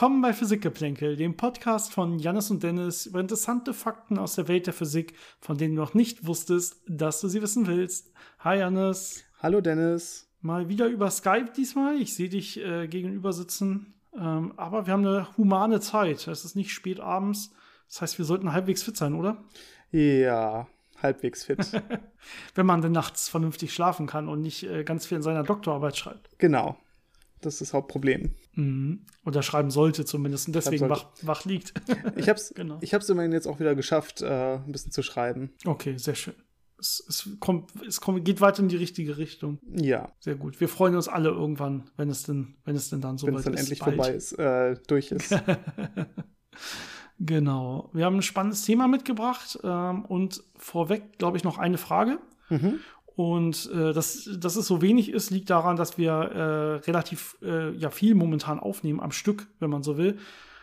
Willkommen bei Physikgeplänkel, dem Podcast von Jannis und Dennis über interessante Fakten aus der Welt der Physik, von denen du noch nicht wusstest, dass du sie wissen willst. Hi Jannis. Hallo Dennis. Mal wieder über Skype diesmal. Ich sehe dich äh, gegenüber sitzen. Ähm, aber wir haben eine humane Zeit. Es ist nicht spät abends. Das heißt, wir sollten halbwegs fit sein, oder? Ja, halbwegs fit. Wenn man dann nachts vernünftig schlafen kann und nicht äh, ganz viel in seiner Doktorarbeit schreibt. Genau. Das ist das Hauptproblem. Mhm. Oder schreiben sollte zumindest und deswegen wach, wach, liegt. ich habe es genau. immerhin jetzt auch wieder geschafft, äh, ein bisschen zu schreiben. Okay, sehr schön. Es, es, kommt, es kommt, geht weiter in die richtige Richtung. Ja. Sehr gut. Wir freuen uns alle irgendwann, wenn es denn, wenn es denn dann so wenn es dann ist, endlich bald. vorbei ist, äh, durch ist. genau. Wir haben ein spannendes Thema mitgebracht ähm, und vorweg, glaube ich, noch eine Frage. Mhm. Und äh, dass, dass es so wenig ist, liegt daran, dass wir äh, relativ äh, ja, viel momentan aufnehmen am Stück, wenn man so will.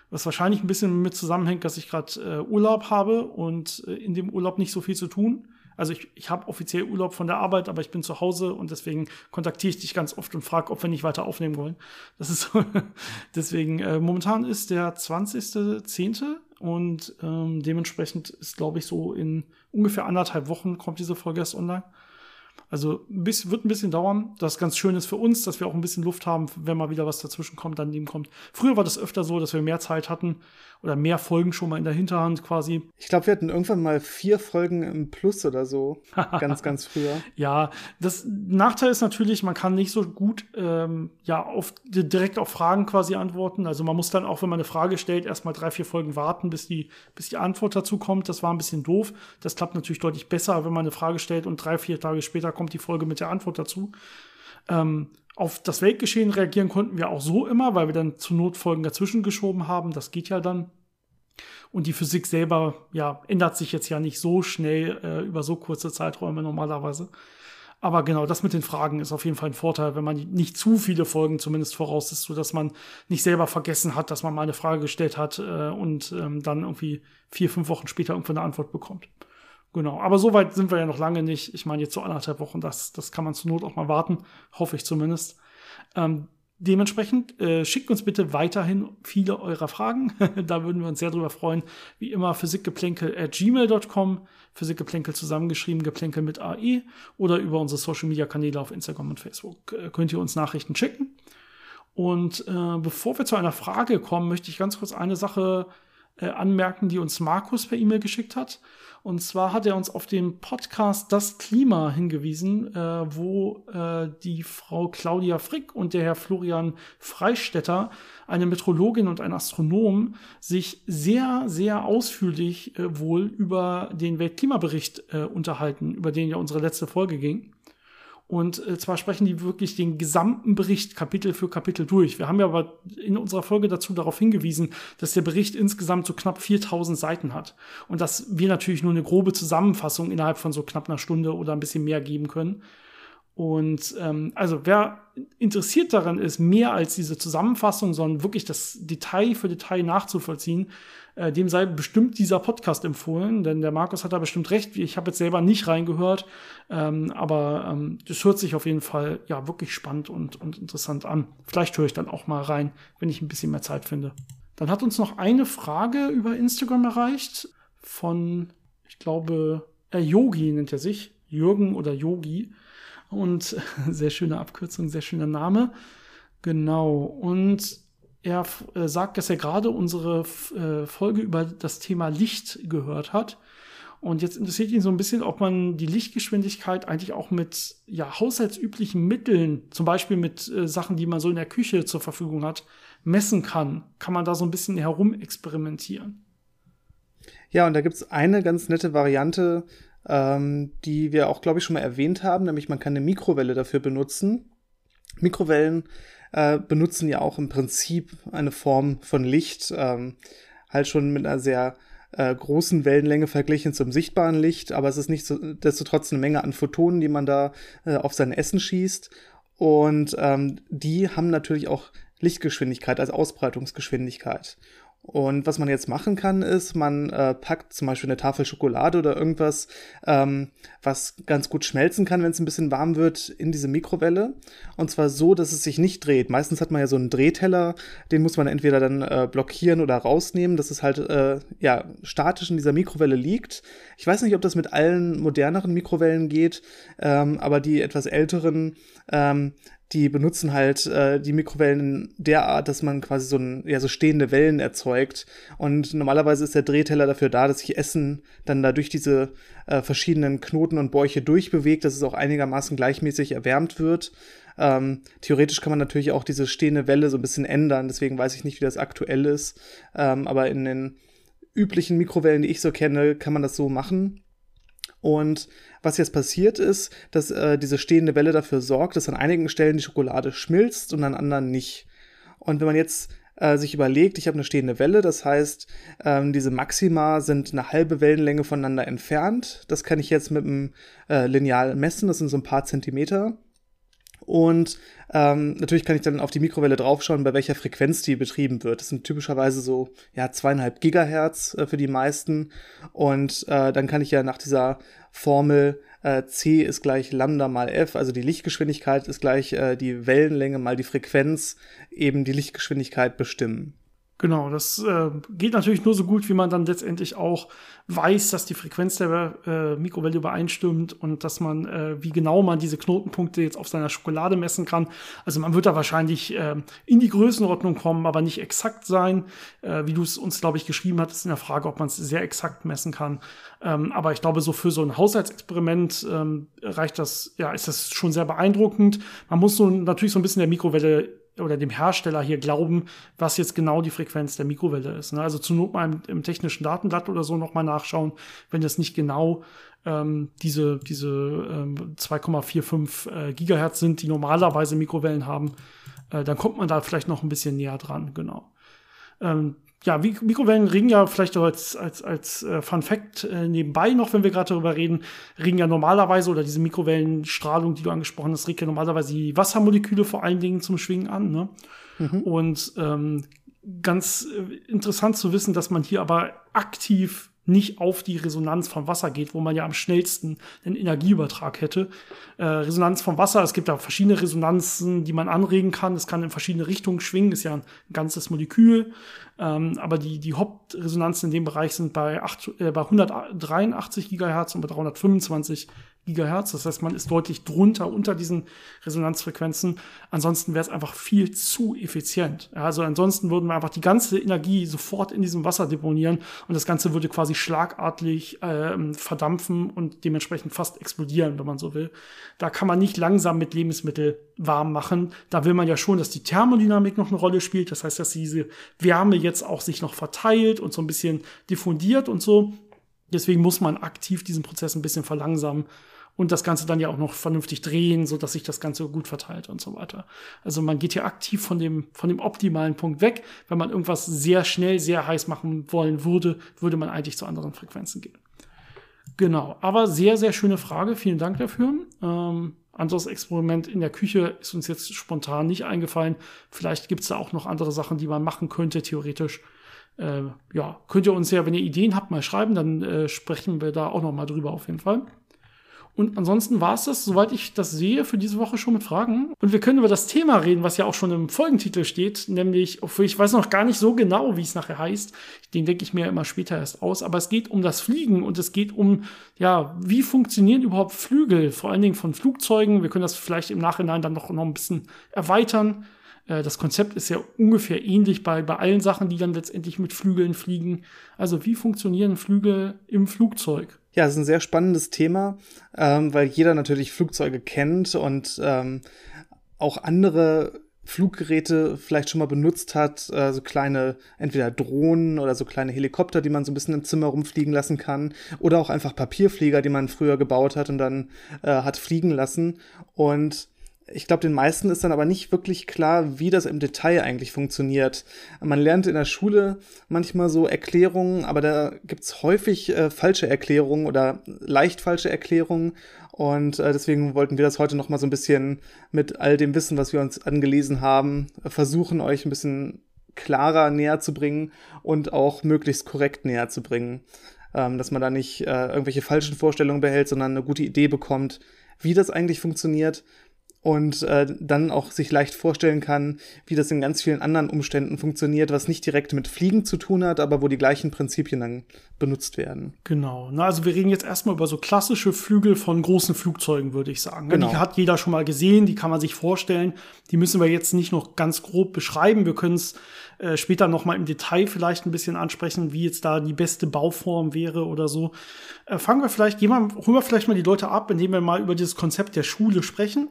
Was wahrscheinlich ein bisschen mit zusammenhängt, dass ich gerade äh, Urlaub habe und äh, in dem Urlaub nicht so viel zu tun. Also ich, ich habe offiziell Urlaub von der Arbeit, aber ich bin zu Hause und deswegen kontaktiere ich dich ganz oft und frage, ob wir nicht weiter aufnehmen wollen. Das ist so. deswegen, äh, momentan ist der 20.10. und ähm, dementsprechend ist, glaube ich, so in ungefähr anderthalb Wochen kommt diese Folge erst online. Also bisschen, wird ein bisschen dauern. Das ganz schön ist für uns, dass wir auch ein bisschen Luft haben, wenn mal wieder was dazwischen kommt, daneben kommt. Früher war das öfter so, dass wir mehr Zeit hatten oder mehr Folgen schon mal in der Hinterhand quasi. Ich glaube, wir hatten irgendwann mal vier Folgen im Plus oder so. ganz, ganz früher. Ja, das Nachteil ist natürlich, man kann nicht so gut ähm, ja auf, direkt auf Fragen quasi antworten. Also man muss dann auch, wenn man eine Frage stellt, erstmal drei, vier Folgen warten, bis die, bis die Antwort dazu kommt. Das war ein bisschen doof. Das klappt natürlich deutlich besser, wenn man eine Frage stellt und drei, vier Tage später kommt die Folge mit der Antwort dazu. Ähm, auf das Weltgeschehen reagieren konnten wir auch so immer, weil wir dann zu Notfolgen dazwischen geschoben haben. Das geht ja dann. Und die Physik selber, ja, ändert sich jetzt ja nicht so schnell äh, über so kurze Zeiträume normalerweise. Aber genau, das mit den Fragen ist auf jeden Fall ein Vorteil, wenn man nicht zu viele Folgen zumindest voraus ist, so dass man nicht selber vergessen hat, dass man mal eine Frage gestellt hat äh, und ähm, dann irgendwie vier, fünf Wochen später irgendwo eine Antwort bekommt. Genau, aber so weit sind wir ja noch lange nicht. Ich meine, jetzt so anderthalb Wochen, das, das kann man zur Not auch mal warten, hoffe ich zumindest. Ähm, dementsprechend äh, schickt uns bitte weiterhin viele eurer Fragen. da würden wir uns sehr drüber freuen. Wie immer physikgeplänkel at gmail.com, physikgeplänkel zusammengeschrieben, geplänkel mit AE oder über unsere Social Media Kanäle auf Instagram und Facebook äh, könnt ihr uns Nachrichten schicken. Und äh, bevor wir zu einer Frage kommen, möchte ich ganz kurz eine Sache äh, anmerken, die uns Markus per E-Mail geschickt hat. Und zwar hat er uns auf den Podcast Das Klima hingewiesen, äh, wo äh, die Frau Claudia Frick und der Herr Florian Freistetter, eine Metrologin und ein Astronom, sich sehr, sehr ausführlich äh, wohl über den Weltklimabericht äh, unterhalten, über den ja unsere letzte Folge ging. Und äh, zwar sprechen die wirklich den gesamten Bericht Kapitel für Kapitel durch. Wir haben ja aber in unserer Folge dazu darauf hingewiesen, dass der Bericht insgesamt so knapp 4000 Seiten hat. Und dass wir natürlich nur eine grobe Zusammenfassung innerhalb von so knapp einer Stunde oder ein bisschen mehr geben können. Und ähm, also wer interessiert daran ist, mehr als diese Zusammenfassung, sondern wirklich das Detail für Detail nachzuvollziehen, äh, dem sei bestimmt dieser Podcast empfohlen, denn der Markus hat da bestimmt recht. Ich habe jetzt selber nicht reingehört, ähm, aber ähm, das hört sich auf jeden Fall ja wirklich spannend und, und interessant an. Vielleicht höre ich dann auch mal rein, wenn ich ein bisschen mehr Zeit finde. Dann hat uns noch eine Frage über Instagram erreicht von, ich glaube, äh, Yogi nennt er sich, Jürgen oder Yogi. Und sehr schöne Abkürzung, sehr schöner Name. Genau. Und er äh, sagt, dass er gerade unsere äh, Folge über das Thema Licht gehört hat. Und jetzt interessiert ihn so ein bisschen, ob man die Lichtgeschwindigkeit eigentlich auch mit ja, haushaltsüblichen Mitteln, zum Beispiel mit äh, Sachen, die man so in der Küche zur Verfügung hat, messen kann. Kann man da so ein bisschen herum experimentieren? Ja, und da gibt es eine ganz nette Variante, ähm, die wir auch, glaube ich, schon mal erwähnt haben, nämlich man kann eine Mikrowelle dafür benutzen. Mikrowellen äh, benutzen ja auch im Prinzip eine Form von Licht, ähm, halt schon mit einer sehr äh, großen Wellenlänge verglichen zum sichtbaren Licht, aber es ist nicht so, desto trotz eine Menge an Photonen, die man da äh, auf sein Essen schießt. Und ähm, die haben natürlich auch Lichtgeschwindigkeit, also Ausbreitungsgeschwindigkeit. Und was man jetzt machen kann, ist, man äh, packt zum Beispiel eine Tafel Schokolade oder irgendwas, ähm, was ganz gut schmelzen kann, wenn es ein bisschen warm wird, in diese Mikrowelle. Und zwar so, dass es sich nicht dreht. Meistens hat man ja so einen Drehteller, den muss man entweder dann äh, blockieren oder rausnehmen, dass es halt äh, ja statisch in dieser Mikrowelle liegt. Ich weiß nicht, ob das mit allen moderneren Mikrowellen geht, ähm, aber die etwas älteren ähm, die benutzen halt äh, die Mikrowellen derart, dass man quasi so, ein, ja, so stehende Wellen erzeugt. Und normalerweise ist der Drehteller dafür da, dass sich Essen dann da durch diese äh, verschiedenen Knoten und Bäuche durchbewegt, dass es auch einigermaßen gleichmäßig erwärmt wird. Ähm, theoretisch kann man natürlich auch diese stehende Welle so ein bisschen ändern, deswegen weiß ich nicht, wie das aktuell ist. Ähm, aber in den üblichen Mikrowellen, die ich so kenne, kann man das so machen. Und was jetzt passiert ist, dass äh, diese stehende Welle dafür sorgt, dass an einigen Stellen die Schokolade schmilzt und an anderen nicht. Und wenn man jetzt äh, sich überlegt, ich habe eine stehende Welle, das heißt, ähm, diese Maxima sind eine halbe Wellenlänge voneinander entfernt. Das kann ich jetzt mit einem äh, Lineal messen, das sind so ein paar Zentimeter. Und ähm, natürlich kann ich dann auf die Mikrowelle draufschauen, bei welcher Frequenz die betrieben wird. Das sind typischerweise so ja zweieinhalb Gigahertz äh, für die meisten. Und äh, dann kann ich ja nach dieser Formel äh, c ist gleich Lambda mal f, also die Lichtgeschwindigkeit ist gleich äh, die Wellenlänge mal die Frequenz, eben die Lichtgeschwindigkeit bestimmen. Genau, das äh, geht natürlich nur so gut, wie man dann letztendlich auch weiß, dass die Frequenz der äh, Mikrowelle übereinstimmt und dass man, äh, wie genau man diese Knotenpunkte jetzt auf seiner Schokolade messen kann. Also man wird da wahrscheinlich äh, in die Größenordnung kommen, aber nicht exakt sein, äh, wie du es uns, glaube ich, geschrieben hattest in der Frage, ob man es sehr exakt messen kann. Ähm, aber ich glaube, so für so ein Haushaltsexperiment ähm, reicht das, ja, ist das schon sehr beeindruckend. Man muss so natürlich so ein bisschen der Mikrowelle oder dem Hersteller hier glauben, was jetzt genau die Frequenz der Mikrowelle ist. Ne? Also zu Not mal im, im, technischen Datenblatt oder so nochmal nachschauen, wenn das nicht genau ähm, diese, diese ähm, 2,45 äh, Gigahertz sind, die normalerweise Mikrowellen haben, äh, dann kommt man da vielleicht noch ein bisschen näher dran, genau. Ähm, ja, Mikrowellen regen ja vielleicht als, als, als äh, Fun Fact äh, nebenbei noch, wenn wir gerade darüber reden, regen ja normalerweise oder diese Mikrowellenstrahlung, die du angesprochen hast, regt ja normalerweise die Wassermoleküle vor allen Dingen zum Schwingen an. Ne? Mhm. Und ähm, ganz äh, interessant zu wissen, dass man hier aber aktiv nicht auf die Resonanz vom Wasser geht, wo man ja am schnellsten den Energieübertrag hätte. Äh, Resonanz vom Wasser, es gibt da verschiedene Resonanzen, die man anregen kann. Es kann in verschiedene Richtungen schwingen, ist ja ein ganzes Molekül. Ähm, aber die, die Hauptresonanzen in dem Bereich sind bei, 8, äh, bei 183 Gigahertz und bei 325 Gigahertz. Das heißt, man ist deutlich drunter, unter diesen Resonanzfrequenzen. Ansonsten wäre es einfach viel zu effizient. also ansonsten würden wir einfach die ganze Energie sofort in diesem Wasser deponieren und das Ganze würde quasi schlagartig äh, verdampfen und dementsprechend fast explodieren, wenn man so will. Da kann man nicht langsam mit Lebensmittel warm machen. Da will man ja schon, dass die Thermodynamik noch eine Rolle spielt. Das heißt, dass diese Wärme jetzt auch sich noch verteilt und so ein bisschen diffundiert und so. Deswegen muss man aktiv diesen Prozess ein bisschen verlangsamen und das Ganze dann ja auch noch vernünftig drehen, so dass sich das Ganze gut verteilt und so weiter. Also man geht hier aktiv von dem, von dem optimalen Punkt weg. Wenn man irgendwas sehr schnell, sehr heiß machen wollen würde, würde man eigentlich zu anderen Frequenzen gehen. Genau, aber sehr, sehr schöne Frage. Vielen Dank dafür. Ähm, anderes Experiment in der Küche ist uns jetzt spontan nicht eingefallen. Vielleicht gibt es da auch noch andere Sachen, die man machen könnte, theoretisch. Äh, ja, könnt ihr uns ja, wenn ihr Ideen habt, mal schreiben, dann äh, sprechen wir da auch noch mal drüber auf jeden Fall. Und ansonsten war es das, soweit ich das sehe, für diese Woche schon mit Fragen. Und wir können über das Thema reden, was ja auch schon im Folgentitel steht, nämlich, obwohl ich weiß noch gar nicht so genau, wie es nachher heißt. Den denke ich mir immer später erst aus. Aber es geht um das Fliegen und es geht um, ja, wie funktionieren überhaupt Flügel, vor allen Dingen von Flugzeugen. Wir können das vielleicht im Nachhinein dann noch, noch ein bisschen erweitern. Äh, das Konzept ist ja ungefähr ähnlich bei, bei allen Sachen, die dann letztendlich mit Flügeln fliegen. Also wie funktionieren Flügel im Flugzeug? Ja, es ist ein sehr spannendes Thema, ähm, weil jeder natürlich Flugzeuge kennt und ähm, auch andere Fluggeräte vielleicht schon mal benutzt hat, äh, so kleine entweder Drohnen oder so kleine Helikopter, die man so ein bisschen im Zimmer rumfliegen lassen kann, oder auch einfach Papierflieger, die man früher gebaut hat und dann äh, hat fliegen lassen. Und ich glaube, den meisten ist dann aber nicht wirklich klar, wie das im Detail eigentlich funktioniert. Man lernt in der Schule manchmal so Erklärungen, aber da gibt's häufig äh, falsche Erklärungen oder leicht falsche Erklärungen. Und äh, deswegen wollten wir das heute noch mal so ein bisschen mit all dem Wissen, was wir uns angelesen haben, versuchen, euch ein bisschen klarer näher zu bringen und auch möglichst korrekt näher zu bringen. Ähm, dass man da nicht äh, irgendwelche falschen Vorstellungen behält, sondern eine gute Idee bekommt, wie das eigentlich funktioniert und äh, dann auch sich leicht vorstellen kann, wie das in ganz vielen anderen Umständen funktioniert, was nicht direkt mit Fliegen zu tun hat, aber wo die gleichen Prinzipien dann benutzt werden. Genau. Na, also wir reden jetzt erstmal über so klassische Flügel von großen Flugzeugen, würde ich sagen. Genau. Die hat jeder schon mal gesehen, die kann man sich vorstellen. Die müssen wir jetzt nicht noch ganz grob beschreiben. Wir können es äh, später noch mal im Detail vielleicht ein bisschen ansprechen, wie jetzt da die beste Bauform wäre oder so. Äh, fangen wir vielleicht, gehen wir, holen wir vielleicht mal die Leute ab, indem wir mal über dieses Konzept der Schule sprechen.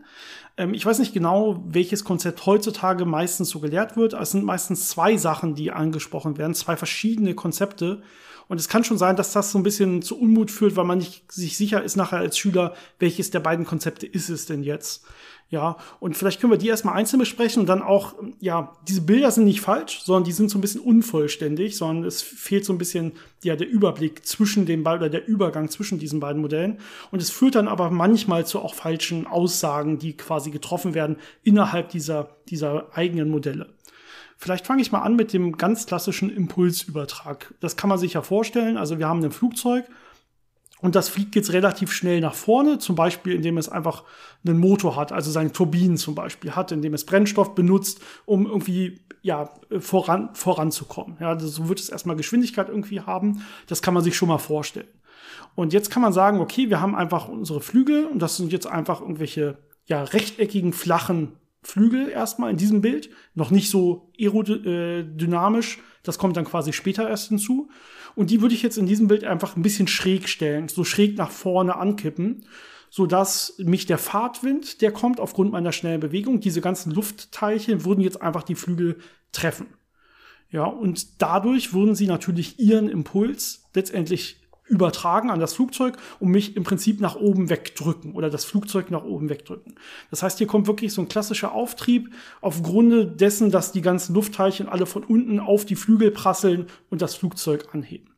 Ähm, ich weiß nicht genau, welches Konzept heutzutage meistens so gelehrt wird. Es sind meistens zwei Sachen, die angesprochen werden, zwei verschiedene Konzepte. Und es kann schon sein, dass das so ein bisschen zu Unmut führt, weil man nicht sich sicher ist nachher als Schüler, welches der beiden Konzepte ist es denn jetzt. Ja, und vielleicht können wir die erstmal einzeln besprechen und dann auch, ja, diese Bilder sind nicht falsch, sondern die sind so ein bisschen unvollständig, sondern es fehlt so ein bisschen, ja, der Überblick zwischen den beiden oder der Übergang zwischen diesen beiden Modellen. Und es führt dann aber manchmal zu auch falschen Aussagen, die quasi getroffen werden innerhalb dieser, dieser eigenen Modelle. Vielleicht fange ich mal an mit dem ganz klassischen Impulsübertrag. Das kann man sich ja vorstellen. Also wir haben ein Flugzeug und das fliegt jetzt relativ schnell nach vorne, zum Beispiel indem es einfach einen Motor hat, also seine Turbinen zum Beispiel hat, indem es Brennstoff benutzt, um irgendwie ja, voran, voranzukommen. Ja, so wird es erstmal Geschwindigkeit irgendwie haben. Das kann man sich schon mal vorstellen. Und jetzt kann man sagen, okay, wir haben einfach unsere Flügel und das sind jetzt einfach irgendwelche ja, rechteckigen, flachen Flügel erstmal in diesem Bild. Noch nicht so aerodynamisch. Das kommt dann quasi später erst hinzu. Und die würde ich jetzt in diesem Bild einfach ein bisschen schräg stellen, so schräg nach vorne ankippen, so dass mich der Fahrtwind, der kommt aufgrund meiner schnellen Bewegung, diese ganzen Luftteilchen würden jetzt einfach die Flügel treffen. Ja, und dadurch würden sie natürlich ihren Impuls letztendlich übertragen an das Flugzeug und mich im Prinzip nach oben wegdrücken oder das Flugzeug nach oben wegdrücken. Das heißt, hier kommt wirklich so ein klassischer Auftrieb aufgrund dessen, dass die ganzen Luftteilchen alle von unten auf die Flügel prasseln und das Flugzeug anheben.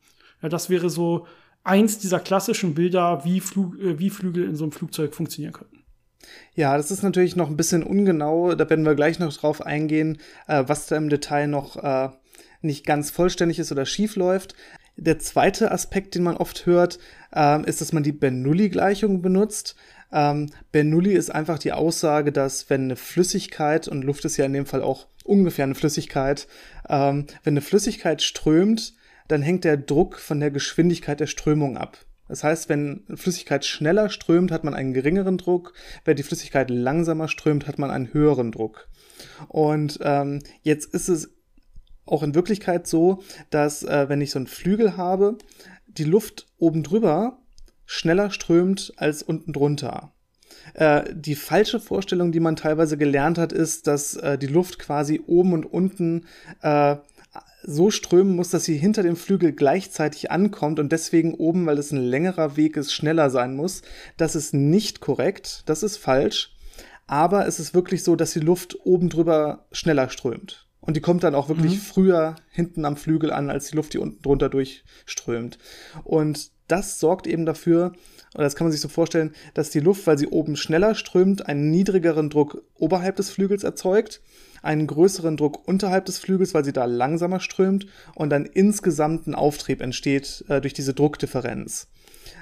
Ja, das wäre so eins dieser klassischen Bilder, wie, Flug, äh, wie Flügel in so einem Flugzeug funktionieren könnten. Ja, das ist natürlich noch ein bisschen ungenau. Da werden wir gleich noch drauf eingehen, äh, was da im Detail noch äh, nicht ganz vollständig ist oder schief läuft. Der zweite Aspekt, den man oft hört, ähm, ist, dass man die Bernoulli-Gleichung benutzt. Ähm, Bernoulli ist einfach die Aussage, dass wenn eine Flüssigkeit, und Luft ist ja in dem Fall auch ungefähr eine Flüssigkeit, ähm, wenn eine Flüssigkeit strömt, dann hängt der Druck von der Geschwindigkeit der Strömung ab. Das heißt, wenn Flüssigkeit schneller strömt, hat man einen geringeren Druck. Wenn die Flüssigkeit langsamer strömt, hat man einen höheren Druck. Und ähm, jetzt ist es auch in Wirklichkeit so, dass äh, wenn ich so einen Flügel habe, die Luft oben drüber schneller strömt als unten drunter. Äh, die falsche Vorstellung, die man teilweise gelernt hat, ist, dass äh, die Luft quasi oben und unten äh, so strömen muss, dass sie hinter dem Flügel gleichzeitig ankommt und deswegen oben, weil es ein längerer Weg ist, schneller sein muss. Das ist nicht korrekt, das ist falsch. Aber es ist wirklich so, dass die Luft oben drüber schneller strömt. Und die kommt dann auch wirklich mhm. früher hinten am Flügel an, als die Luft, die unten drunter durchströmt. Und das sorgt eben dafür, oder das kann man sich so vorstellen, dass die Luft, weil sie oben schneller strömt, einen niedrigeren Druck oberhalb des Flügels erzeugt, einen größeren Druck unterhalb des Flügels, weil sie da langsamer strömt und dann insgesamt ein Auftrieb entsteht äh, durch diese Druckdifferenz.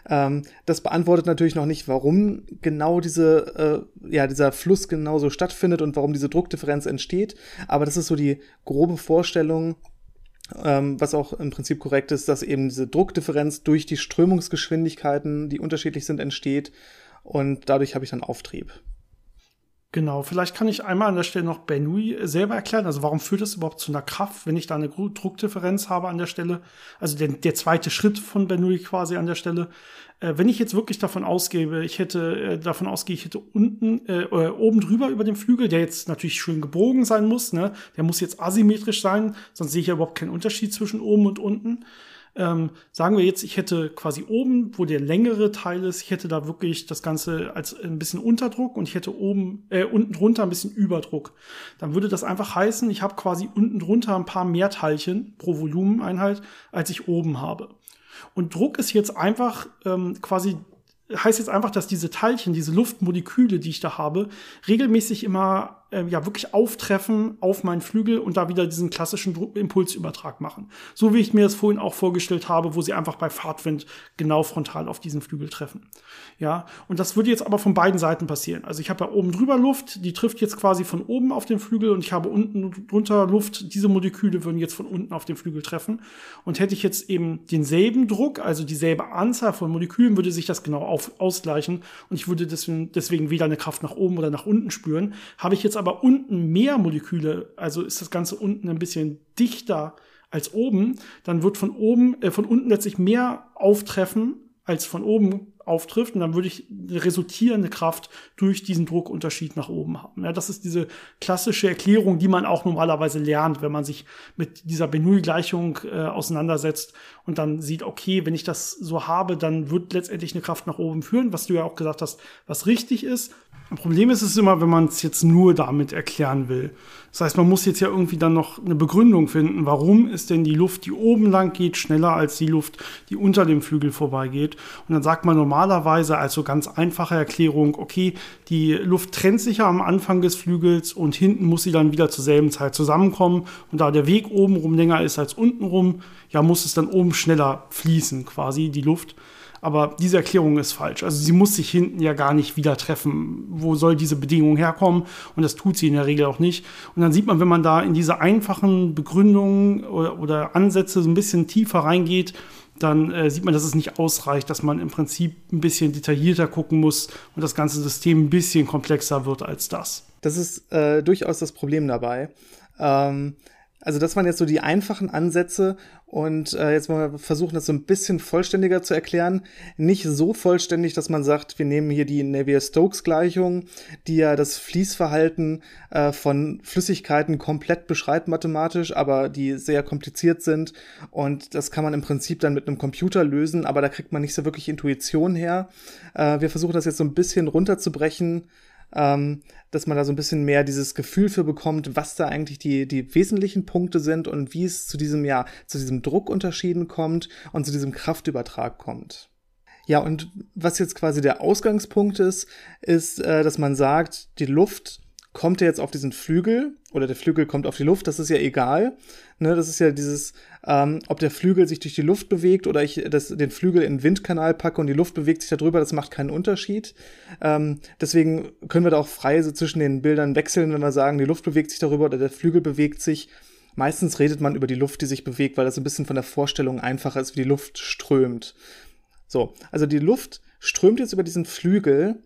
Ähm, das beantwortet natürlich noch nicht, warum genau diese, äh, ja, dieser Fluss genauso stattfindet und warum diese Druckdifferenz entsteht. Aber das ist so die grobe Vorstellung, ähm, was auch im Prinzip korrekt ist, dass eben diese Druckdifferenz durch die Strömungsgeschwindigkeiten, die unterschiedlich sind, entsteht. Und dadurch habe ich dann Auftrieb. Genau, vielleicht kann ich einmal an der Stelle noch Bernoulli selber erklären. Also warum führt es überhaupt zu einer Kraft, wenn ich da eine Druckdifferenz habe an der Stelle? Also der, der zweite Schritt von Bernoulli quasi an der Stelle. Äh, wenn ich jetzt wirklich davon ausgebe, ich hätte äh, davon ausgehe, ich hätte unten äh, äh, oben drüber über dem Flügel, der jetzt natürlich schön gebogen sein muss, ne? Der muss jetzt asymmetrisch sein, sonst sehe ich ja überhaupt keinen Unterschied zwischen oben und unten. Ähm, sagen wir jetzt, ich hätte quasi oben, wo der längere Teil ist, ich hätte da wirklich das Ganze als ein bisschen Unterdruck und ich hätte oben, äh, unten drunter ein bisschen Überdruck. Dann würde das einfach heißen, ich habe quasi unten drunter ein paar mehr Teilchen pro Volumeneinheit, als ich oben habe. Und Druck ist jetzt einfach ähm, quasi heißt jetzt einfach, dass diese Teilchen, diese Luftmoleküle, die ich da habe, regelmäßig immer äh, ja wirklich auftreffen auf meinen Flügel und da wieder diesen klassischen Impulsübertrag machen. So wie ich mir das vorhin auch vorgestellt habe, wo sie einfach bei Fahrtwind genau frontal auf diesen Flügel treffen. Ja, und das würde jetzt aber von beiden Seiten passieren. Also ich habe ja oben drüber Luft, die trifft jetzt quasi von oben auf den Flügel und ich habe unten drunter Luft. Diese Moleküle würden jetzt von unten auf den Flügel treffen. Und hätte ich jetzt eben denselben Druck, also dieselbe Anzahl von Molekülen, würde sich das genau auf, ausgleichen und ich würde deswegen, deswegen weder eine Kraft nach oben oder nach unten spüren. Habe ich jetzt aber unten mehr Moleküle, also ist das Ganze unten ein bisschen dichter als oben, dann wird von oben, äh, von unten letztlich mehr auftreffen als von oben auftrifft und dann würde ich eine resultierende Kraft durch diesen Druckunterschied nach oben haben. Ja, das ist diese klassische Erklärung, die man auch normalerweise lernt, wenn man sich mit dieser Bernoulli-Gleichung äh, auseinandersetzt und dann sieht, okay, wenn ich das so habe, dann wird letztendlich eine Kraft nach oben führen, was du ja auch gesagt hast, was richtig ist. Ein Problem ist es immer, wenn man es jetzt nur damit erklären will. Das heißt, man muss jetzt ja irgendwie dann noch eine Begründung finden, warum ist denn die Luft, die oben lang geht, schneller als die Luft, die unter dem Flügel vorbeigeht. Und dann sagt man normalerweise als so ganz einfache Erklärung, okay, die Luft trennt sich ja am Anfang des Flügels und hinten muss sie dann wieder zur selben Zeit zusammenkommen. Und da der Weg obenrum länger ist als untenrum, ja, muss es dann oben schneller fließen, quasi, die Luft. Aber diese Erklärung ist falsch. Also sie muss sich hinten ja gar nicht wieder treffen. Wo soll diese Bedingung herkommen? Und das tut sie in der Regel auch nicht. Und dann sieht man, wenn man da in diese einfachen Begründungen oder, oder Ansätze so ein bisschen tiefer reingeht, dann äh, sieht man, dass es nicht ausreicht, dass man im Prinzip ein bisschen detaillierter gucken muss und das ganze System ein bisschen komplexer wird als das. Das ist äh, durchaus das Problem dabei. Ähm, also das waren jetzt so die einfachen Ansätze und äh, jetzt wir versuchen, das so ein bisschen vollständiger zu erklären. Nicht so vollständig, dass man sagt, wir nehmen hier die Navier-Stokes-Gleichung, die ja das Fließverhalten äh, von Flüssigkeiten komplett beschreibt mathematisch, aber die sehr kompliziert sind und das kann man im Prinzip dann mit einem Computer lösen, aber da kriegt man nicht so wirklich Intuition her. Äh, wir versuchen das jetzt so ein bisschen runterzubrechen ähm, dass man da so ein bisschen mehr dieses Gefühl für bekommt, was da eigentlich die, die wesentlichen Punkte sind und wie es zu diesem, ja, zu diesem Druckunterschieden kommt und zu diesem Kraftübertrag kommt. Ja, und was jetzt quasi der Ausgangspunkt ist, ist, äh, dass man sagt, die Luft kommt er jetzt auf diesen Flügel oder der Flügel kommt auf die Luft, das ist ja egal. Ne, das ist ja dieses, ähm, ob der Flügel sich durch die Luft bewegt oder ich das, den Flügel in den Windkanal packe und die Luft bewegt sich darüber, das macht keinen Unterschied. Ähm, deswegen können wir da auch frei so zwischen den Bildern wechseln, wenn wir sagen, die Luft bewegt sich darüber oder der Flügel bewegt sich. Meistens redet man über die Luft, die sich bewegt, weil das ein bisschen von der Vorstellung einfacher ist, wie die Luft strömt. So, also die Luft strömt jetzt über diesen Flügel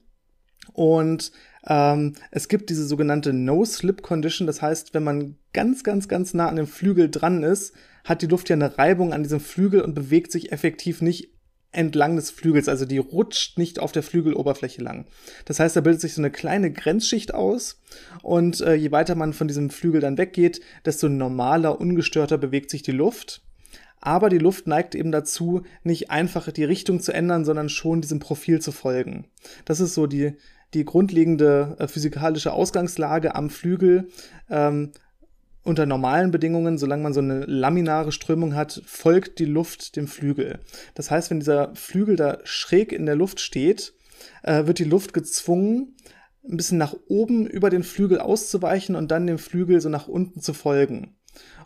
und ähm, es gibt diese sogenannte No-Slip-Condition. Das heißt, wenn man ganz, ganz, ganz nah an dem Flügel dran ist, hat die Luft ja eine Reibung an diesem Flügel und bewegt sich effektiv nicht entlang des Flügels, also die rutscht nicht auf der Flügeloberfläche lang. Das heißt, da bildet sich so eine kleine Grenzschicht aus und äh, je weiter man von diesem Flügel dann weggeht, desto normaler, ungestörter bewegt sich die Luft. Aber die Luft neigt eben dazu, nicht einfach die Richtung zu ändern, sondern schon diesem Profil zu folgen. Das ist so die die grundlegende äh, physikalische Ausgangslage am Flügel ähm, unter normalen Bedingungen, solange man so eine laminare Strömung hat, folgt die Luft dem Flügel. Das heißt, wenn dieser Flügel da schräg in der Luft steht, äh, wird die Luft gezwungen, ein bisschen nach oben über den Flügel auszuweichen und dann dem Flügel so nach unten zu folgen.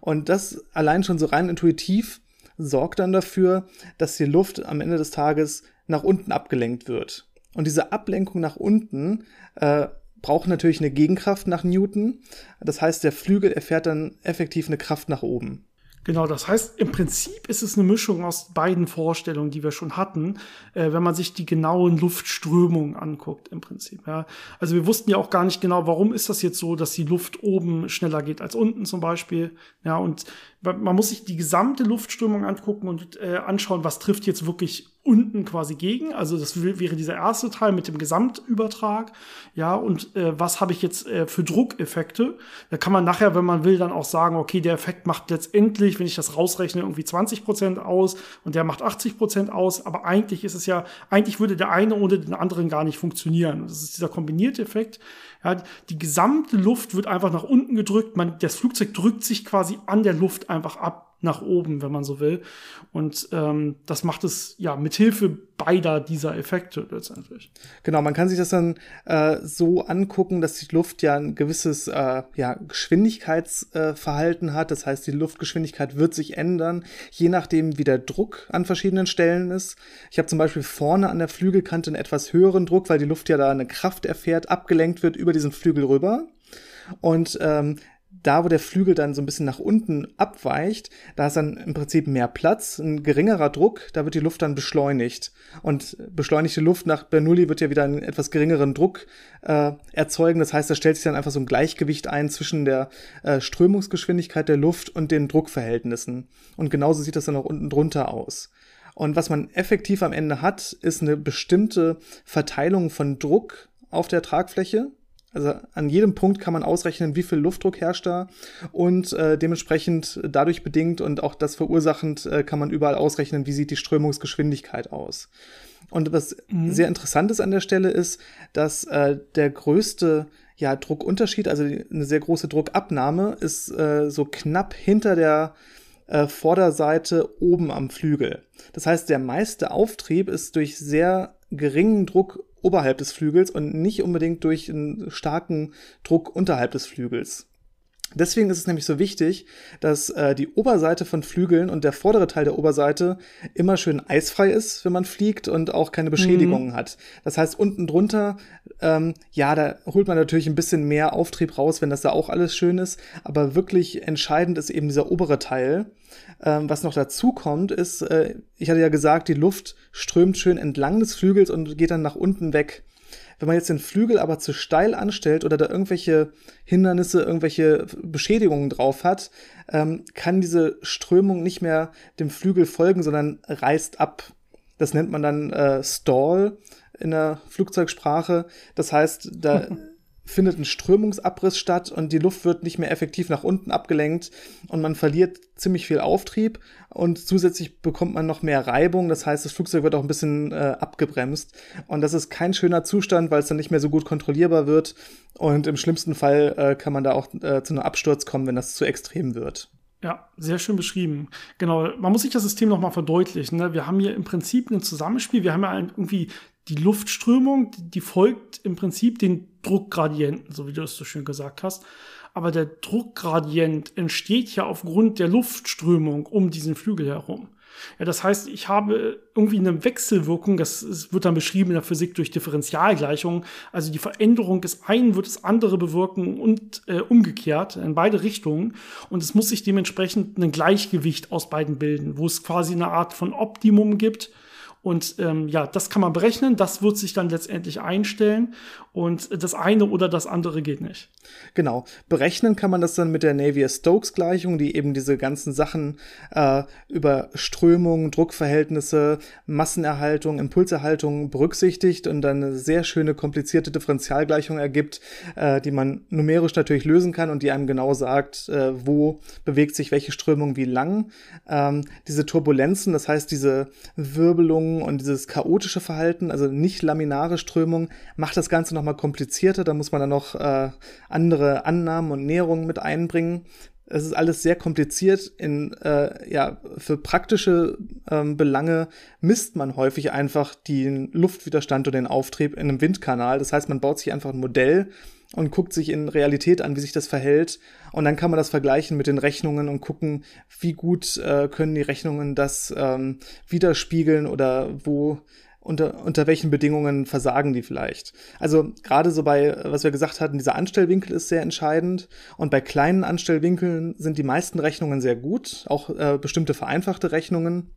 Und das allein schon so rein intuitiv sorgt dann dafür, dass die Luft am Ende des Tages nach unten abgelenkt wird. Und diese Ablenkung nach unten äh, braucht natürlich eine Gegenkraft nach Newton. Das heißt, der Flügel erfährt dann effektiv eine Kraft nach oben. Genau, das heißt, im Prinzip ist es eine Mischung aus beiden Vorstellungen, die wir schon hatten, äh, wenn man sich die genauen Luftströmungen anguckt, im Prinzip. Ja. Also wir wussten ja auch gar nicht genau, warum ist das jetzt so, dass die Luft oben schneller geht als unten zum Beispiel. Ja, und man muss sich die gesamte Luftströmung angucken und äh, anschauen, was trifft jetzt wirklich unten quasi gegen. Also das wäre dieser erste Teil mit dem Gesamtübertrag. Ja, und äh, was habe ich jetzt äh, für Druckeffekte? Da kann man nachher, wenn man will, dann auch sagen, okay, der Effekt macht letztendlich, wenn ich das rausrechne, irgendwie 20 Prozent aus und der macht 80 Prozent aus. Aber eigentlich ist es ja, eigentlich würde der eine ohne den anderen gar nicht funktionieren. Das ist dieser kombinierte Effekt. Ja, die gesamte Luft wird einfach nach unten unten gedrückt. Man, das Flugzeug drückt sich quasi an der Luft einfach ab nach oben, wenn man so will. Und ähm, das macht es ja mithilfe beider dieser Effekte letztendlich. Genau, man kann sich das dann äh, so angucken, dass die Luft ja ein gewisses äh, ja, Geschwindigkeitsverhalten äh, hat. Das heißt, die Luftgeschwindigkeit wird sich ändern, je nachdem, wie der Druck an verschiedenen Stellen ist. Ich habe zum Beispiel vorne an der Flügelkante einen etwas höheren Druck, weil die Luft ja da eine Kraft erfährt, abgelenkt wird über diesen Flügel rüber. Und ähm, da, wo der Flügel dann so ein bisschen nach unten abweicht, da ist dann im Prinzip mehr Platz, ein geringerer Druck, da wird die Luft dann beschleunigt. Und beschleunigte Luft nach Bernoulli wird ja wieder einen etwas geringeren Druck äh, erzeugen. Das heißt, da stellt sich dann einfach so ein Gleichgewicht ein zwischen der äh, Strömungsgeschwindigkeit der Luft und den Druckverhältnissen. Und genauso sieht das dann auch unten drunter aus. Und was man effektiv am Ende hat, ist eine bestimmte Verteilung von Druck auf der Tragfläche also an jedem Punkt kann man ausrechnen, wie viel Luftdruck herrscht da und äh, dementsprechend dadurch bedingt und auch das verursachend äh, kann man überall ausrechnen, wie sieht die Strömungsgeschwindigkeit aus. Und was mhm. sehr interessant ist an der Stelle ist, dass äh, der größte ja, Druckunterschied, also eine sehr große Druckabnahme, ist äh, so knapp hinter der äh, Vorderseite oben am Flügel. Das heißt, der meiste Auftrieb ist durch sehr geringen Druck oberhalb des Flügels und nicht unbedingt durch einen starken Druck unterhalb des Flügels. Deswegen ist es nämlich so wichtig, dass äh, die Oberseite von Flügeln und der vordere Teil der Oberseite immer schön eisfrei ist, wenn man fliegt und auch keine Beschädigungen mhm. hat. Das heißt, unten drunter, ähm, ja, da holt man natürlich ein bisschen mehr Auftrieb raus, wenn das da auch alles schön ist. Aber wirklich entscheidend ist eben dieser obere Teil. Ähm, was noch dazu kommt, ist, äh, ich hatte ja gesagt, die Luft strömt schön entlang des Flügels und geht dann nach unten weg. Wenn man jetzt den Flügel aber zu steil anstellt oder da irgendwelche Hindernisse, irgendwelche Beschädigungen drauf hat, ähm, kann diese Strömung nicht mehr dem Flügel folgen, sondern reißt ab. Das nennt man dann äh, Stall in der Flugzeugsprache. Das heißt, da findet ein Strömungsabriss statt und die Luft wird nicht mehr effektiv nach unten abgelenkt und man verliert ziemlich viel Auftrieb und zusätzlich bekommt man noch mehr Reibung. Das heißt, das Flugzeug wird auch ein bisschen äh, abgebremst und das ist kein schöner Zustand, weil es dann nicht mehr so gut kontrollierbar wird und im schlimmsten Fall äh, kann man da auch äh, zu einem Absturz kommen, wenn das zu extrem wird. Ja, sehr schön beschrieben. Genau, man muss sich das System nochmal verdeutlichen. Ne? Wir haben hier im Prinzip ein Zusammenspiel. Wir haben ja irgendwie die Luftströmung, die folgt im Prinzip den Druckgradienten, so wie du es so schön gesagt hast. Aber der Druckgradient entsteht ja aufgrund der Luftströmung um diesen Flügel herum. Ja, das heißt, ich habe irgendwie eine Wechselwirkung, das wird dann beschrieben in der Physik durch Differentialgleichungen. Also die Veränderung des einen wird das andere bewirken und äh, umgekehrt in beide Richtungen. Und es muss sich dementsprechend ein Gleichgewicht aus beiden bilden, wo es quasi eine Art von Optimum gibt und ähm, ja, das kann man berechnen, das wird sich dann letztendlich einstellen und das eine oder das andere geht nicht. Genau. Berechnen kann man das dann mit der Navier-Stokes-Gleichung, die eben diese ganzen Sachen äh, über Strömung, Druckverhältnisse, Massenerhaltung, Impulserhaltung berücksichtigt und dann eine sehr schöne komplizierte Differentialgleichung ergibt, äh, die man numerisch natürlich lösen kann und die einem genau sagt, äh, wo bewegt sich welche Strömung wie lang. Ähm, diese Turbulenzen, das heißt diese Wirbelungen und dieses chaotische Verhalten, also nicht laminare Strömung, macht das Ganze nochmal komplizierter. Da muss man dann noch äh, andere Annahmen und Näherungen mit einbringen. Es ist alles sehr kompliziert. In, äh, ja, für praktische ähm, Belange misst man häufig einfach den Luftwiderstand oder den Auftrieb in einem Windkanal. Das heißt, man baut sich einfach ein Modell und guckt sich in Realität an, wie sich das verhält. Und dann kann man das vergleichen mit den Rechnungen und gucken, wie gut äh, können die Rechnungen das ähm, widerspiegeln oder wo unter, unter welchen Bedingungen versagen die vielleicht. Also gerade so bei, was wir gesagt hatten, dieser Anstellwinkel ist sehr entscheidend und bei kleinen Anstellwinkeln sind die meisten Rechnungen sehr gut, auch äh, bestimmte vereinfachte Rechnungen.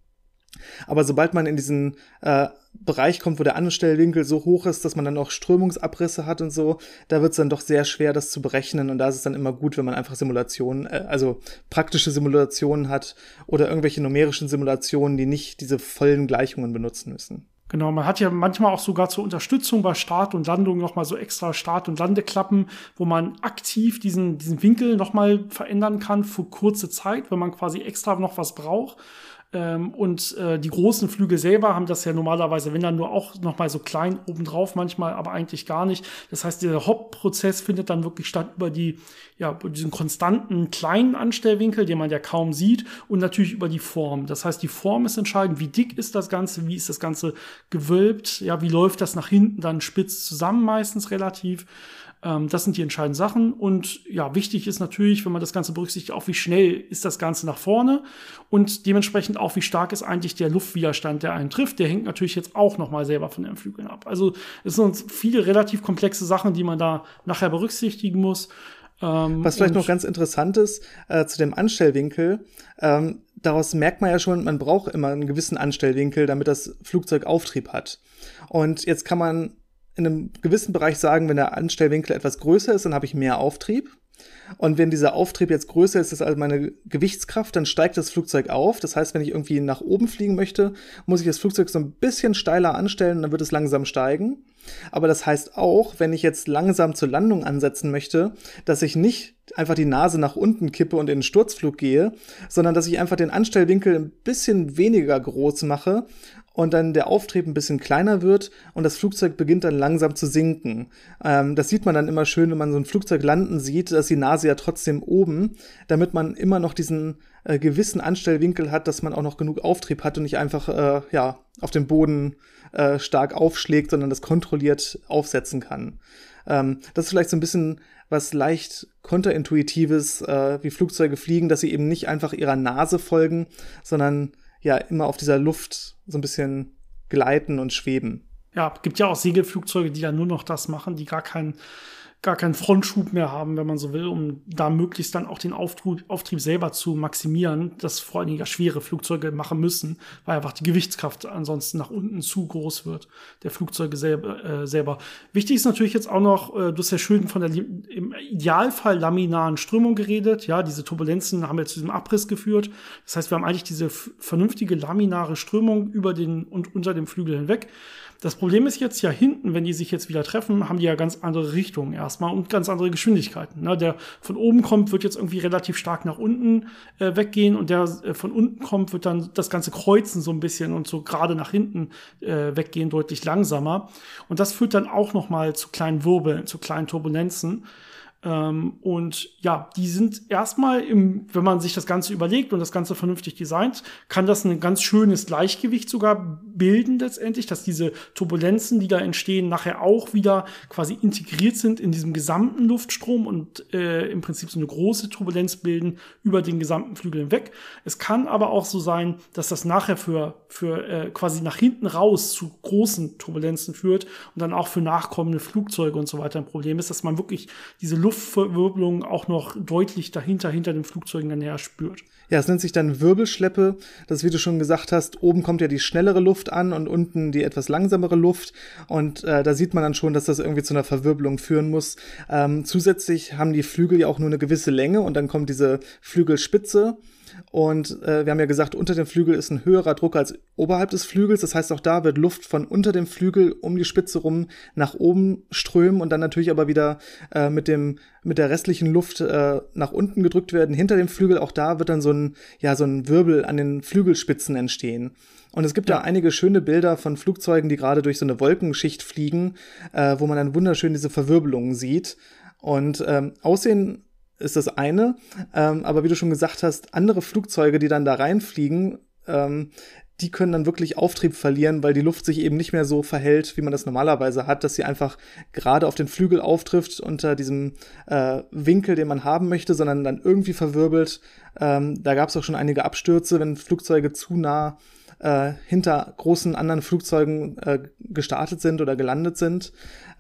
Aber sobald man in diesen äh, Bereich kommt, wo der Anstellwinkel so hoch ist, dass man dann auch Strömungsabrisse hat und so, da wird es dann doch sehr schwer, das zu berechnen. Und da ist es dann immer gut, wenn man einfach Simulationen, äh, also praktische Simulationen hat oder irgendwelche numerischen Simulationen, die nicht diese vollen Gleichungen benutzen müssen. Genau, man hat ja manchmal auch sogar zur Unterstützung bei Start und Landung nochmal so extra Start- und Landeklappen, wo man aktiv diesen, diesen Winkel nochmal verändern kann für kurze Zeit, wenn man quasi extra noch was braucht. Ähm, und äh, die großen Flügel selber haben das ja normalerweise, wenn dann nur auch noch mal so klein obendrauf manchmal, aber eigentlich gar nicht. Das heißt, der Hop-Prozess findet dann wirklich statt über die, ja, über diesen konstanten kleinen Anstellwinkel, den man ja kaum sieht und natürlich über die Form. Das heißt, die Form ist entscheidend. Wie dick ist das Ganze? Wie ist das Ganze gewölbt? Ja, wie läuft das nach hinten dann spitz zusammen meistens relativ? Ähm, das sind die entscheidenden Sachen. Und ja, wichtig ist natürlich, wenn man das Ganze berücksichtigt, auch wie schnell ist das Ganze nach vorne und dementsprechend auch, wie stark ist eigentlich der Luftwiderstand, der einen trifft. Der hängt natürlich jetzt auch nochmal selber von den Flügeln ab. Also es sind viele relativ komplexe Sachen, die man da nachher berücksichtigen muss. Ähm, Was vielleicht noch ganz interessant ist äh, zu dem Anstellwinkel, ähm, daraus merkt man ja schon, man braucht immer einen gewissen Anstellwinkel, damit das Flugzeug Auftrieb hat. Und jetzt kann man in einem gewissen Bereich sagen, wenn der Anstellwinkel etwas größer ist, dann habe ich mehr Auftrieb. Und wenn dieser Auftrieb jetzt größer ist, ist also meine Gewichtskraft, dann steigt das Flugzeug auf. Das heißt, wenn ich irgendwie nach oben fliegen möchte, muss ich das Flugzeug so ein bisschen steiler anstellen, dann wird es langsam steigen. Aber das heißt auch, wenn ich jetzt langsam zur Landung ansetzen möchte, dass ich nicht einfach die Nase nach unten kippe und in den Sturzflug gehe, sondern dass ich einfach den Anstellwinkel ein bisschen weniger groß mache und dann der Auftrieb ein bisschen kleiner wird und das Flugzeug beginnt dann langsam zu sinken. Ähm, das sieht man dann immer schön, wenn man so ein Flugzeug landen sieht, dass die Nase ja trotzdem oben, damit man immer noch diesen äh, gewissen Anstellwinkel hat, dass man auch noch genug Auftrieb hat und nicht einfach äh, ja auf dem Boden äh, stark aufschlägt, sondern das kontrolliert aufsetzen kann. Ähm, das ist vielleicht so ein bisschen was leicht konterintuitives, äh, wie Flugzeuge fliegen, dass sie eben nicht einfach ihrer Nase folgen, sondern ja immer auf dieser Luft so ein bisschen gleiten und schweben. Ja, gibt ja auch Segelflugzeuge, die ja nur noch das machen, die gar keinen gar keinen Frontschub mehr haben, wenn man so will, um da möglichst dann auch den Auftrieb, Auftrieb selber zu maximieren, das vor allen Dingen ja schwere Flugzeuge machen müssen, weil einfach die Gewichtskraft ansonsten nach unten zu groß wird, der Flugzeuge selber. Äh, selber. Wichtig ist natürlich jetzt auch noch, äh, du hast ja schön von der im Idealfall laminaren Strömung geredet, ja, diese Turbulenzen haben ja zu diesem Abriss geführt. Das heißt, wir haben eigentlich diese vernünftige laminare Strömung über den und unter dem Flügel hinweg. Das Problem ist jetzt ja hinten, wenn die sich jetzt wieder treffen, haben die ja ganz andere Richtungen erstmal und ganz andere Geschwindigkeiten. Ne? Der von oben kommt, wird jetzt irgendwie relativ stark nach unten äh, weggehen und der äh, von unten kommt, wird dann das ganze kreuzen so ein bisschen und so gerade nach hinten äh, weggehen, deutlich langsamer. Und das führt dann auch noch mal zu kleinen Wirbeln, zu kleinen Turbulenzen. Ähm, und ja, die sind erstmal im, wenn man sich das Ganze überlegt und das Ganze vernünftig designt, kann das ein ganz schönes Gleichgewicht sogar bilden letztendlich, dass diese Turbulenzen, die da entstehen, nachher auch wieder quasi integriert sind in diesem gesamten Luftstrom und äh, im Prinzip so eine große Turbulenz bilden über den gesamten Flügel hinweg. Es kann aber auch so sein, dass das nachher für, für äh, quasi nach hinten raus zu großen Turbulenzen führt und dann auch für nachkommende Flugzeuge und so weiter ein Problem ist, dass man wirklich diese Luftverwirbelung auch noch deutlich dahinter, hinter den Flugzeugen dann näher spürt. Ja, es nennt sich dann Wirbelschleppe. Das, wie du schon gesagt hast, oben kommt ja die schnellere Luft an und unten die etwas langsamere Luft. Und äh, da sieht man dann schon, dass das irgendwie zu einer Verwirbelung führen muss. Ähm, zusätzlich haben die Flügel ja auch nur eine gewisse Länge und dann kommt diese Flügelspitze. Und äh, wir haben ja gesagt, unter dem Flügel ist ein höherer Druck als oberhalb des Flügels. Das heißt, auch da wird Luft von unter dem Flügel um die Spitze rum nach oben strömen und dann natürlich aber wieder äh, mit dem mit der restlichen Luft äh, nach unten gedrückt werden hinter dem Flügel. Auch da wird dann so ein ja so ein Wirbel an den Flügelspitzen entstehen. Und es gibt ja. da einige schöne Bilder von Flugzeugen, die gerade durch so eine Wolkenschicht fliegen, äh, wo man dann wunderschön diese Verwirbelungen sieht. Und ähm, Aussehen ist das eine. Ähm, aber wie du schon gesagt hast, andere Flugzeuge, die dann da reinfliegen, ähm, die können dann wirklich Auftrieb verlieren, weil die Luft sich eben nicht mehr so verhält, wie man das normalerweise hat, dass sie einfach gerade auf den Flügel auftrifft unter diesem äh, Winkel, den man haben möchte, sondern dann irgendwie verwirbelt. Ähm, da gab es auch schon einige Abstürze, wenn Flugzeuge zu nah äh, hinter großen anderen Flugzeugen äh, gestartet sind oder gelandet sind.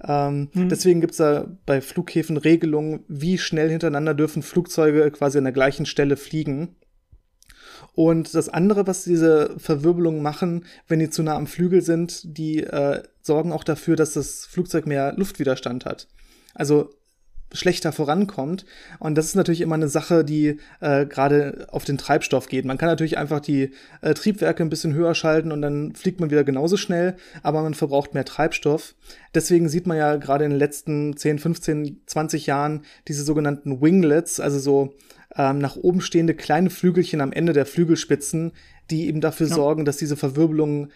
Ähm, mhm. Deswegen gibt's da bei Flughäfen Regelungen, wie schnell hintereinander dürfen Flugzeuge quasi an der gleichen Stelle fliegen. Und das andere, was diese Verwirbelungen machen, wenn die zu nah am Flügel sind, die äh, sorgen auch dafür, dass das Flugzeug mehr Luftwiderstand hat. Also schlechter vorankommt. Und das ist natürlich immer eine Sache, die äh, gerade auf den Treibstoff geht. Man kann natürlich einfach die äh, Triebwerke ein bisschen höher schalten und dann fliegt man wieder genauso schnell, aber man verbraucht mehr Treibstoff. Deswegen sieht man ja gerade in den letzten 10, 15, 20 Jahren diese sogenannten Winglets, also so ähm, nach oben stehende kleine Flügelchen am Ende der Flügelspitzen, die eben dafür ja. sorgen, dass diese Verwirbelungen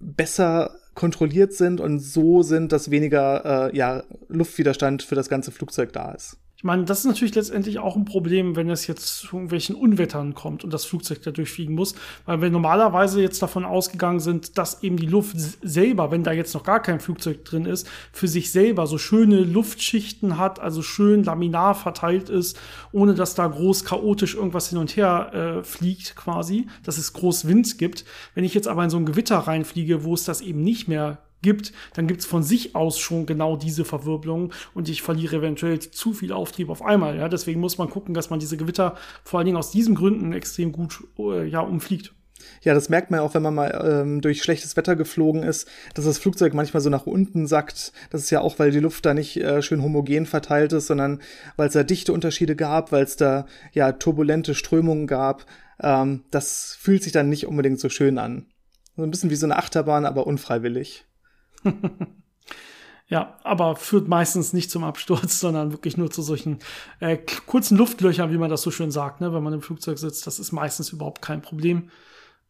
besser kontrolliert sind und so sind, dass weniger äh, ja, Luftwiderstand für das ganze Flugzeug da ist. Ich meine, das ist natürlich letztendlich auch ein Problem, wenn es jetzt zu irgendwelchen Unwettern kommt und das Flugzeug da durchfliegen muss. Weil wir normalerweise jetzt davon ausgegangen sind, dass eben die Luft selber, wenn da jetzt noch gar kein Flugzeug drin ist, für sich selber so schöne Luftschichten hat, also schön laminar verteilt ist, ohne dass da groß chaotisch irgendwas hin und her äh, fliegt quasi, dass es groß Wind gibt. Wenn ich jetzt aber in so ein Gewitter reinfliege, wo es das eben nicht mehr gibt, dann gibt es von sich aus schon genau diese Verwirbelung und ich verliere eventuell zu viel Auftrieb auf einmal. Ja? Deswegen muss man gucken, dass man diese Gewitter vor allen Dingen aus diesen Gründen extrem gut äh, ja, umfliegt. Ja, das merkt man ja auch, wenn man mal ähm, durch schlechtes Wetter geflogen ist, dass das Flugzeug manchmal so nach unten sackt. Das ist ja auch, weil die Luft da nicht äh, schön homogen verteilt ist, sondern weil es da Dichteunterschiede gab, weil es da ja turbulente Strömungen gab. Ähm, das fühlt sich dann nicht unbedingt so schön an. So ein bisschen wie so eine Achterbahn, aber unfreiwillig. ja, aber führt meistens nicht zum Absturz, sondern wirklich nur zu solchen äh, kurzen Luftlöchern, wie man das so schön sagt, ne, wenn man im Flugzeug sitzt. Das ist meistens überhaupt kein Problem.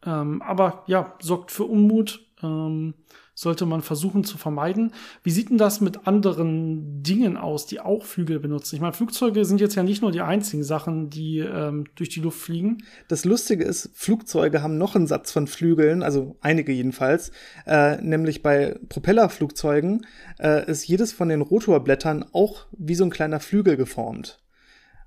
Ähm, aber ja, sorgt für Unmut. Ähm, sollte man versuchen zu vermeiden. Wie sieht denn das mit anderen Dingen aus, die auch Flügel benutzen? Ich meine, Flugzeuge sind jetzt ja nicht nur die einzigen Sachen, die ähm, durch die Luft fliegen. Das Lustige ist, Flugzeuge haben noch einen Satz von Flügeln, also einige jedenfalls, äh, nämlich bei Propellerflugzeugen äh, ist jedes von den Rotorblättern auch wie so ein kleiner Flügel geformt.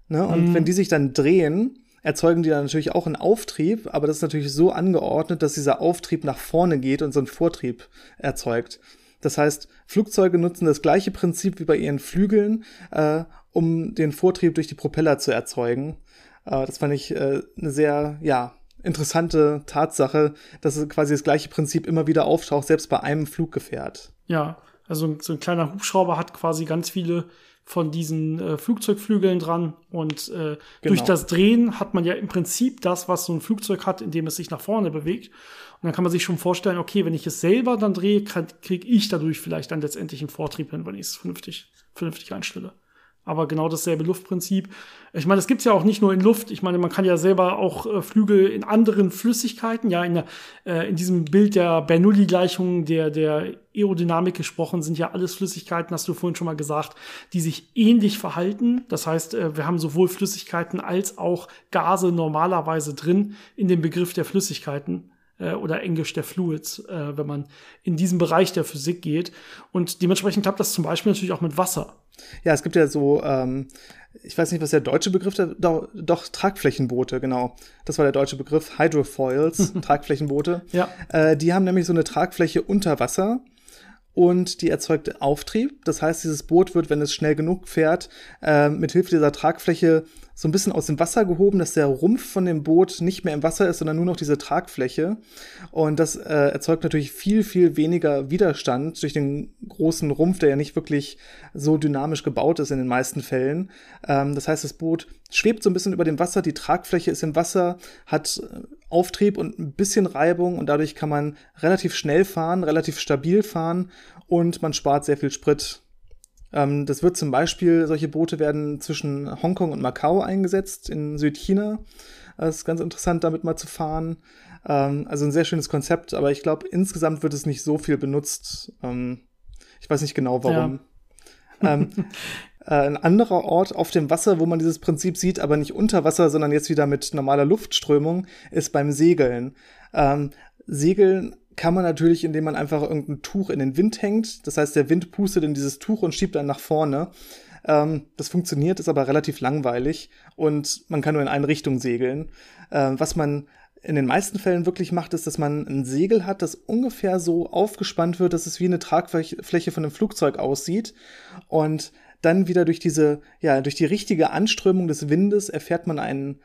Ne? Und mhm. wenn die sich dann drehen, erzeugen die dann natürlich auch einen Auftrieb, aber das ist natürlich so angeordnet, dass dieser Auftrieb nach vorne geht und so einen Vortrieb erzeugt. Das heißt, Flugzeuge nutzen das gleiche Prinzip wie bei ihren Flügeln, äh, um den Vortrieb durch die Propeller zu erzeugen. Äh, das fand ich äh, eine sehr, ja, interessante Tatsache, dass quasi das gleiche Prinzip immer wieder auftaucht, selbst bei einem Fluggefährt. Ja, also so ein kleiner Hubschrauber hat quasi ganz viele von diesen äh, Flugzeugflügeln dran und äh, genau. durch das Drehen hat man ja im Prinzip das, was so ein Flugzeug hat, indem es sich nach vorne bewegt. Und dann kann man sich schon vorstellen, okay, wenn ich es selber dann drehe, kriege ich dadurch vielleicht dann letztendlich einen Vortrieb hin, wenn ich es vernünftig, vernünftig einstelle aber genau dasselbe Luftprinzip. Ich meine, das gibt's ja auch nicht nur in Luft. Ich meine, man kann ja selber auch äh, Flügel in anderen Flüssigkeiten, ja, in, der, äh, in diesem Bild der Bernoulli-Gleichung, der, der Aerodynamik gesprochen, sind ja alles Flüssigkeiten, hast du vorhin schon mal gesagt, die sich ähnlich verhalten. Das heißt, äh, wir haben sowohl Flüssigkeiten als auch Gase normalerweise drin in dem Begriff der Flüssigkeiten äh, oder Englisch der Fluids, äh, wenn man in diesen Bereich der Physik geht. Und dementsprechend klappt das zum Beispiel natürlich auch mit Wasser. Ja, es gibt ja so, ähm, ich weiß nicht, was der deutsche Begriff, der, doch, doch, Tragflächenboote, genau. Das war der deutsche Begriff, Hydrofoils, Tragflächenboote. Ja. Äh, die haben nämlich so eine Tragfläche unter Wasser und die erzeugt Auftrieb. Das heißt, dieses Boot wird, wenn es schnell genug fährt, äh, mit Hilfe dieser Tragfläche so ein bisschen aus dem Wasser gehoben, dass der Rumpf von dem Boot nicht mehr im Wasser ist, sondern nur noch diese Tragfläche. Und das äh, erzeugt natürlich viel, viel weniger Widerstand durch den großen Rumpf, der ja nicht wirklich so dynamisch gebaut ist in den meisten Fällen. Ähm, das heißt, das Boot schwebt so ein bisschen über dem Wasser, die Tragfläche ist im Wasser, hat äh, Auftrieb und ein bisschen Reibung und dadurch kann man relativ schnell fahren, relativ stabil fahren und man spart sehr viel Sprit. Ähm, das wird zum Beispiel, solche Boote werden zwischen Hongkong und Macau eingesetzt in Südchina. Das ist ganz interessant, damit mal zu fahren. Ähm, also ein sehr schönes Konzept, aber ich glaube, insgesamt wird es nicht so viel benutzt. Ähm, ich weiß nicht genau warum. Ja. äh, ein anderer Ort auf dem Wasser, wo man dieses Prinzip sieht, aber nicht unter Wasser, sondern jetzt wieder mit normaler Luftströmung, ist beim Segeln. Ähm, Segeln kann man natürlich, indem man einfach irgendein Tuch in den Wind hängt. Das heißt, der Wind pustet in dieses Tuch und schiebt dann nach vorne. Ähm, das funktioniert, ist aber relativ langweilig und man kann nur in eine Richtung segeln. Äh, was man in den meisten Fällen wirklich macht, ist, dass man ein Segel hat, das ungefähr so aufgespannt wird, dass es wie eine Tragfläche von einem Flugzeug aussieht. Und dann wieder durch diese, ja, durch die richtige Anströmung des Windes erfährt man einen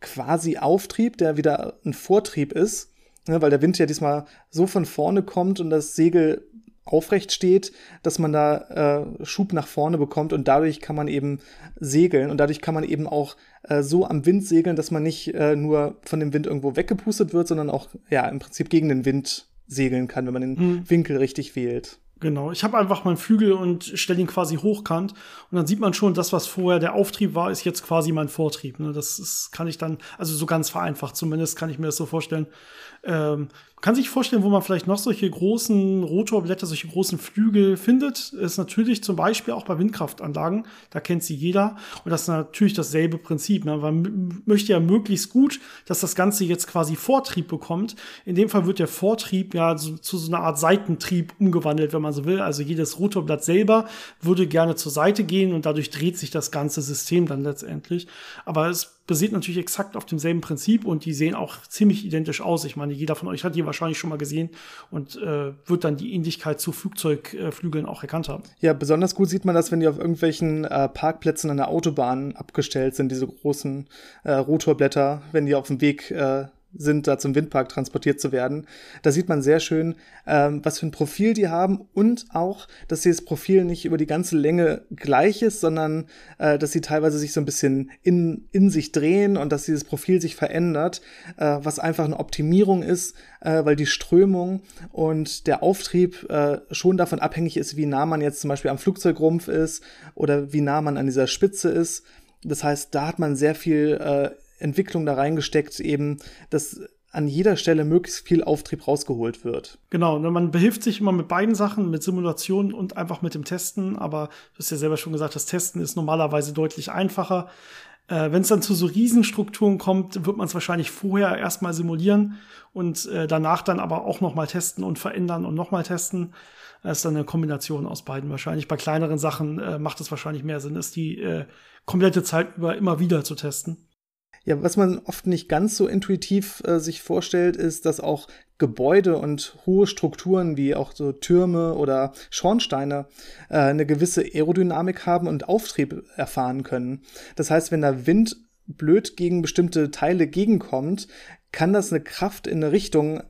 quasi Auftrieb, der wieder ein Vortrieb ist ne, weil der Wind ja diesmal so von vorne kommt und das Segel aufrecht steht, dass man da äh, Schub nach vorne bekommt und dadurch kann man eben segeln und dadurch kann man eben auch äh, so am Wind segeln, dass man nicht äh, nur von dem Wind irgendwo weggepustet wird, sondern auch ja im Prinzip gegen den Wind segeln kann, wenn man den mhm. Winkel richtig wählt. Genau, ich habe einfach meinen Flügel und stelle ihn quasi hochkant und dann sieht man schon, das, was vorher der Auftrieb war, ist jetzt quasi mein Vortrieb. Ne? Das ist, kann ich dann, also so ganz vereinfacht zumindest, kann ich mir das so vorstellen. Ähm, kann sich vorstellen, wo man vielleicht noch solche großen Rotorblätter, solche großen Flügel findet, ist natürlich zum Beispiel auch bei Windkraftanlagen. Da kennt sie jeder. Und das ist natürlich dasselbe Prinzip. Ne? Man möchte ja möglichst gut, dass das Ganze jetzt quasi Vortrieb bekommt. In dem Fall wird der Vortrieb ja so, zu so einer Art Seitentrieb umgewandelt, wenn man so will. Also jedes Rotorblatt selber würde gerne zur Seite gehen und dadurch dreht sich das ganze System dann letztendlich. Aber es basiert natürlich exakt auf demselben Prinzip und die sehen auch ziemlich identisch aus. Ich meine, jeder von euch hat die wahrscheinlich schon mal gesehen und äh, wird dann die Ähnlichkeit zu Flugzeugflügeln auch erkannt haben. Ja, besonders gut sieht man das, wenn die auf irgendwelchen äh, Parkplätzen an der Autobahn abgestellt sind, diese großen äh, Rotorblätter, wenn die auf dem Weg äh, sind, da zum Windpark transportiert zu werden. Da sieht man sehr schön, ähm, was für ein Profil die haben und auch, dass dieses Profil nicht über die ganze Länge gleich ist, sondern äh, dass sie teilweise sich so ein bisschen in, in sich drehen und dass dieses Profil sich verändert, äh, was einfach eine Optimierung ist, äh, weil die Strömung und der Auftrieb äh, schon davon abhängig ist, wie nah man jetzt zum Beispiel am Flugzeugrumpf ist oder wie nah man an dieser Spitze ist. Das heißt, da hat man sehr viel äh, Entwicklung da reingesteckt, eben, dass an jeder Stelle möglichst viel Auftrieb rausgeholt wird. Genau, ne, man behilft sich immer mit beiden Sachen, mit Simulationen und einfach mit dem Testen, aber du hast ja selber schon gesagt, das Testen ist normalerweise deutlich einfacher. Äh, Wenn es dann zu so Riesenstrukturen kommt, wird man es wahrscheinlich vorher erstmal simulieren und äh, danach dann aber auch nochmal testen und verändern und nochmal testen. Das ist dann eine Kombination aus beiden wahrscheinlich. Bei kleineren Sachen äh, macht es wahrscheinlich mehr Sinn, ist die äh, komplette Zeit über immer wieder zu testen. Ja, was man oft nicht ganz so intuitiv äh, sich vorstellt, ist, dass auch Gebäude und hohe Strukturen wie auch so Türme oder Schornsteine äh, eine gewisse Aerodynamik haben und Auftrieb erfahren können. Das heißt, wenn der Wind blöd gegen bestimmte Teile gegenkommt, kann das eine Kraft in eine Richtung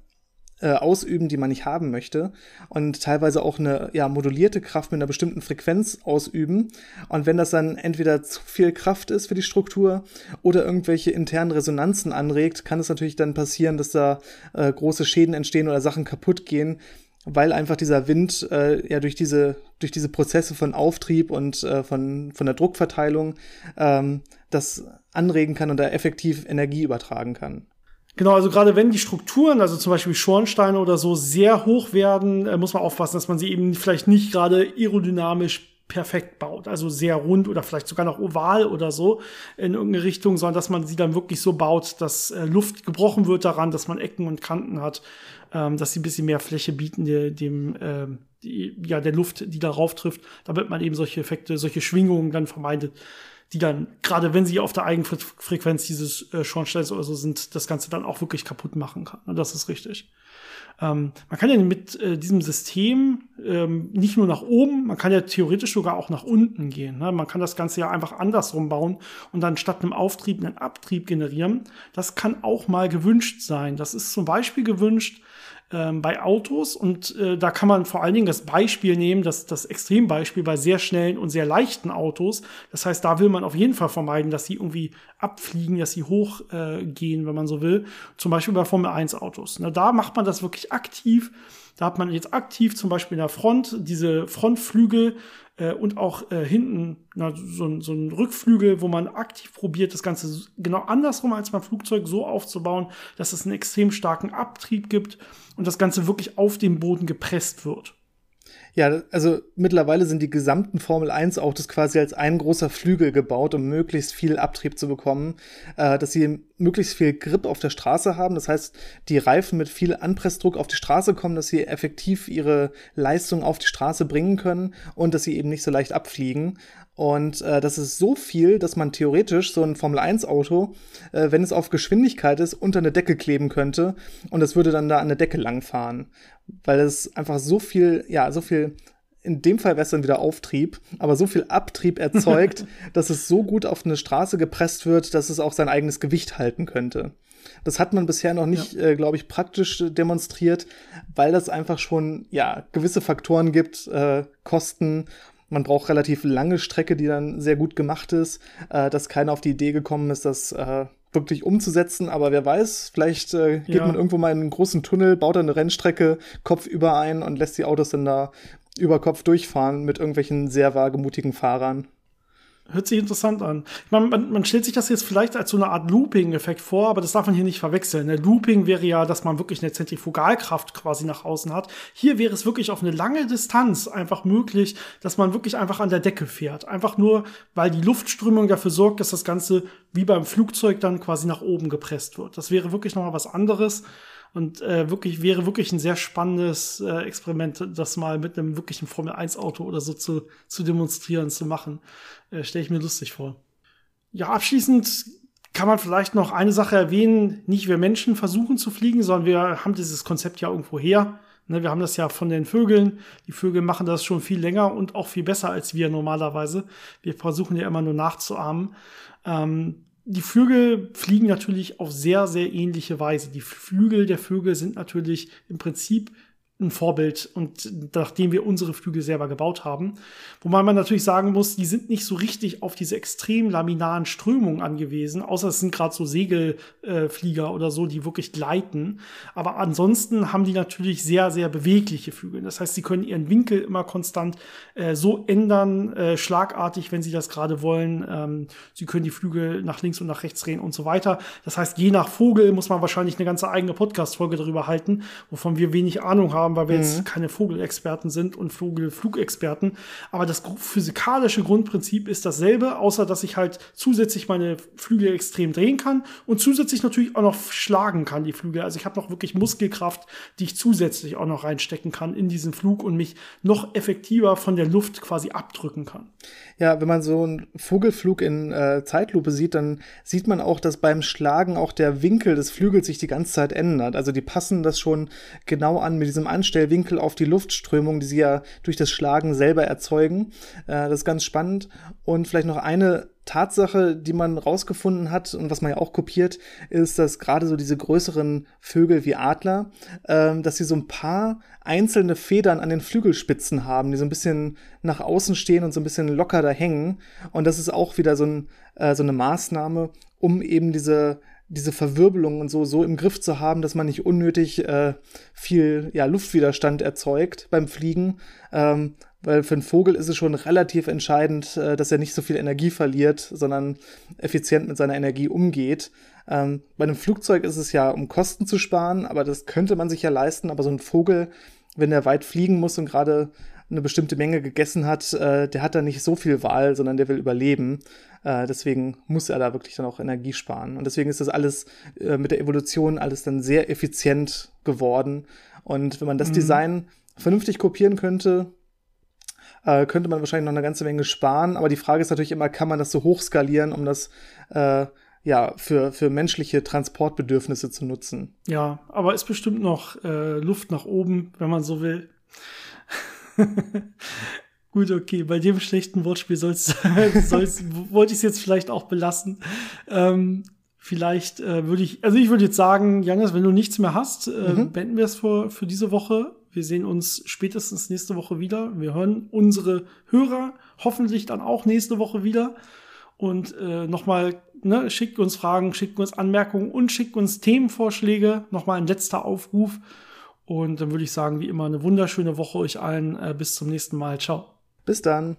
äh, ausüben, die man nicht haben möchte und teilweise auch eine ja, modulierte Kraft mit einer bestimmten Frequenz ausüben. Und wenn das dann entweder zu viel Kraft ist für die Struktur oder irgendwelche internen Resonanzen anregt, kann es natürlich dann passieren, dass da äh, große Schäden entstehen oder Sachen kaputt gehen, weil einfach dieser Wind äh, ja durch diese durch diese Prozesse von Auftrieb und äh, von von der Druckverteilung ähm, das anregen kann und da effektiv Energie übertragen kann. Genau, also gerade wenn die Strukturen, also zum Beispiel Schornsteine oder so, sehr hoch werden, äh, muss man aufpassen, dass man sie eben vielleicht nicht gerade aerodynamisch perfekt baut, also sehr rund oder vielleicht sogar noch oval oder so in irgendeine Richtung, sondern dass man sie dann wirklich so baut, dass äh, Luft gebrochen wird daran, dass man Ecken und Kanten hat, ähm, dass sie ein bisschen mehr Fläche bieten de, dem äh, die, ja der Luft, die darauf trifft, damit man eben solche Effekte, solche Schwingungen dann vermeidet die dann, gerade wenn sie auf der Eigenfrequenz dieses äh, Schornsteins oder so sind, das Ganze dann auch wirklich kaputt machen kann. Und das ist richtig. Ähm, man kann ja mit äh, diesem System ähm, nicht nur nach oben, man kann ja theoretisch sogar auch nach unten gehen. Ne? Man kann das Ganze ja einfach andersrum bauen und dann statt einem Auftrieb einen Abtrieb generieren. Das kann auch mal gewünscht sein. Das ist zum Beispiel gewünscht, ähm, bei Autos und äh, da kann man vor allen Dingen das Beispiel nehmen, das, das Extrembeispiel bei sehr schnellen und sehr leichten Autos. Das heißt, da will man auf jeden Fall vermeiden, dass sie irgendwie abfliegen, dass sie hochgehen, äh, wenn man so will. Zum Beispiel bei Formel 1 Autos. Na, da macht man das wirklich aktiv. Da hat man jetzt aktiv zum Beispiel in der Front diese Frontflügel äh, und auch äh, hinten na, so, so ein Rückflügel, wo man aktiv probiert, das Ganze genau andersrum als beim Flugzeug so aufzubauen, dass es einen extrem starken Abtrieb gibt und das Ganze wirklich auf den Boden gepresst wird. Ja, also mittlerweile sind die gesamten Formel 1 Autos quasi als ein großer Flügel gebaut, um möglichst viel Abtrieb zu bekommen, äh, dass sie möglichst viel Grip auf der Straße haben. Das heißt, die Reifen mit viel Anpressdruck auf die Straße kommen, dass sie effektiv ihre Leistung auf die Straße bringen können und dass sie eben nicht so leicht abfliegen. Und äh, das ist so viel, dass man theoretisch so ein Formel-1-Auto, äh, wenn es auf Geschwindigkeit ist, unter eine Decke kleben könnte und es würde dann da an der Decke langfahren. Weil es einfach so viel, ja, so viel, in dem Fall wäre es dann wieder Auftrieb, aber so viel Abtrieb erzeugt, dass es so gut auf eine Straße gepresst wird, dass es auch sein eigenes Gewicht halten könnte. Das hat man bisher noch nicht, ja. äh, glaube ich, praktisch demonstriert, weil das einfach schon ja gewisse Faktoren gibt, äh, Kosten man braucht relativ lange Strecke, die dann sehr gut gemacht ist, äh, dass keiner auf die Idee gekommen ist, das äh, wirklich umzusetzen. Aber wer weiß, vielleicht äh, geht ja. man irgendwo mal in einen großen Tunnel, baut eine Rennstrecke kopfüber ein und lässt die Autos dann da über Kopf durchfahren mit irgendwelchen sehr wagemutigen Fahrern. Hört sich interessant an. Ich meine, man, man stellt sich das jetzt vielleicht als so eine Art Looping-Effekt vor, aber das darf man hier nicht verwechseln. Der Looping wäre ja, dass man wirklich eine Zentrifugalkraft quasi nach außen hat. Hier wäre es wirklich auf eine lange Distanz einfach möglich, dass man wirklich einfach an der Decke fährt. Einfach nur, weil die Luftströmung dafür sorgt, dass das Ganze wie beim Flugzeug dann quasi nach oben gepresst wird. Das wäre wirklich nochmal was anderes. Und äh, wirklich wäre wirklich ein sehr spannendes äh, Experiment, das mal mit einem wirklichen Formel 1 Auto oder so zu, zu demonstrieren, zu machen. Äh, Stelle ich mir lustig vor. Ja, abschließend kann man vielleicht noch eine Sache erwähnen. Nicht wir Menschen versuchen zu fliegen, sondern wir haben dieses Konzept ja irgendwo her. Ne, wir haben das ja von den Vögeln. Die Vögel machen das schon viel länger und auch viel besser als wir normalerweise. Wir versuchen ja immer nur nachzuahmen. Ähm, die Vögel fliegen natürlich auf sehr, sehr ähnliche Weise. Die Flügel der Vögel sind natürlich im Prinzip ein Vorbild und nachdem wir unsere Flügel selber gebaut haben. Wobei man natürlich sagen muss, die sind nicht so richtig auf diese extrem laminaren Strömungen angewiesen, außer es sind gerade so Segelflieger äh, oder so, die wirklich gleiten. Aber ansonsten haben die natürlich sehr, sehr bewegliche Flügel. Das heißt, sie können ihren Winkel immer konstant äh, so ändern, äh, schlagartig, wenn sie das gerade wollen. Ähm, sie können die Flügel nach links und nach rechts drehen und so weiter. Das heißt, je nach Vogel muss man wahrscheinlich eine ganze eigene Podcast-Folge darüber halten, wovon wir wenig Ahnung haben haben, weil wir mhm. jetzt keine Vogelexperten sind und Vogelflugexperten. Aber das physikalische Grundprinzip ist dasselbe, außer dass ich halt zusätzlich meine Flügel extrem drehen kann und zusätzlich natürlich auch noch schlagen kann, die Flügel. Also ich habe noch wirklich Muskelkraft, die ich zusätzlich auch noch reinstecken kann in diesen Flug und mich noch effektiver von der Luft quasi abdrücken kann. Ja, wenn man so einen Vogelflug in äh, Zeitlupe sieht, dann sieht man auch, dass beim Schlagen auch der Winkel des Flügels sich die ganze Zeit ändert. Also die passen das schon genau an mit diesem Anstellwinkel auf die Luftströmung, die sie ja durch das Schlagen selber erzeugen. Äh, das ist ganz spannend. Und vielleicht noch eine Tatsache, die man rausgefunden hat und was man ja auch kopiert, ist, dass gerade so diese größeren Vögel wie Adler, ähm, dass sie so ein paar einzelne Federn an den Flügelspitzen haben, die so ein bisschen nach außen stehen und so ein bisschen locker da hängen. Und das ist auch wieder so, ein, äh, so eine Maßnahme, um eben diese diese Verwirbelung und so so im Griff zu haben, dass man nicht unnötig äh, viel ja, Luftwiderstand erzeugt beim Fliegen. Ähm, weil für einen Vogel ist es schon relativ entscheidend, äh, dass er nicht so viel Energie verliert, sondern effizient mit seiner Energie umgeht. Ähm, bei einem Flugzeug ist es ja, um Kosten zu sparen, aber das könnte man sich ja leisten. Aber so ein Vogel, wenn er weit fliegen muss und gerade eine bestimmte Menge gegessen hat, äh, der hat da nicht so viel Wahl, sondern der will überleben. Äh, deswegen muss er da wirklich dann auch Energie sparen. Und deswegen ist das alles äh, mit der Evolution alles dann sehr effizient geworden. Und wenn man das mhm. Design vernünftig kopieren könnte, äh, könnte man wahrscheinlich noch eine ganze Menge sparen. Aber die Frage ist natürlich immer, kann man das so hoch skalieren, um das äh, ja, für, für menschliche Transportbedürfnisse zu nutzen. Ja, aber ist bestimmt noch äh, Luft nach oben, wenn man so will. Gut, okay, bei dem schlechten Wortspiel soll's, soll's, wollte ich es jetzt vielleicht auch belassen. Ähm, vielleicht äh, würde ich, also ich würde jetzt sagen, Janis, wenn du nichts mehr hast, äh, mhm. beenden wir es für, für diese Woche. Wir sehen uns spätestens nächste Woche wieder. Wir hören unsere Hörer hoffentlich dann auch nächste Woche wieder. Und äh, nochmal, ne, schickt uns Fragen, schickt uns Anmerkungen und schickt uns Themenvorschläge. Nochmal ein letzter Aufruf. Und dann würde ich sagen, wie immer, eine wunderschöne Woche euch allen. Äh, bis zum nächsten Mal. Ciao. Bis dann.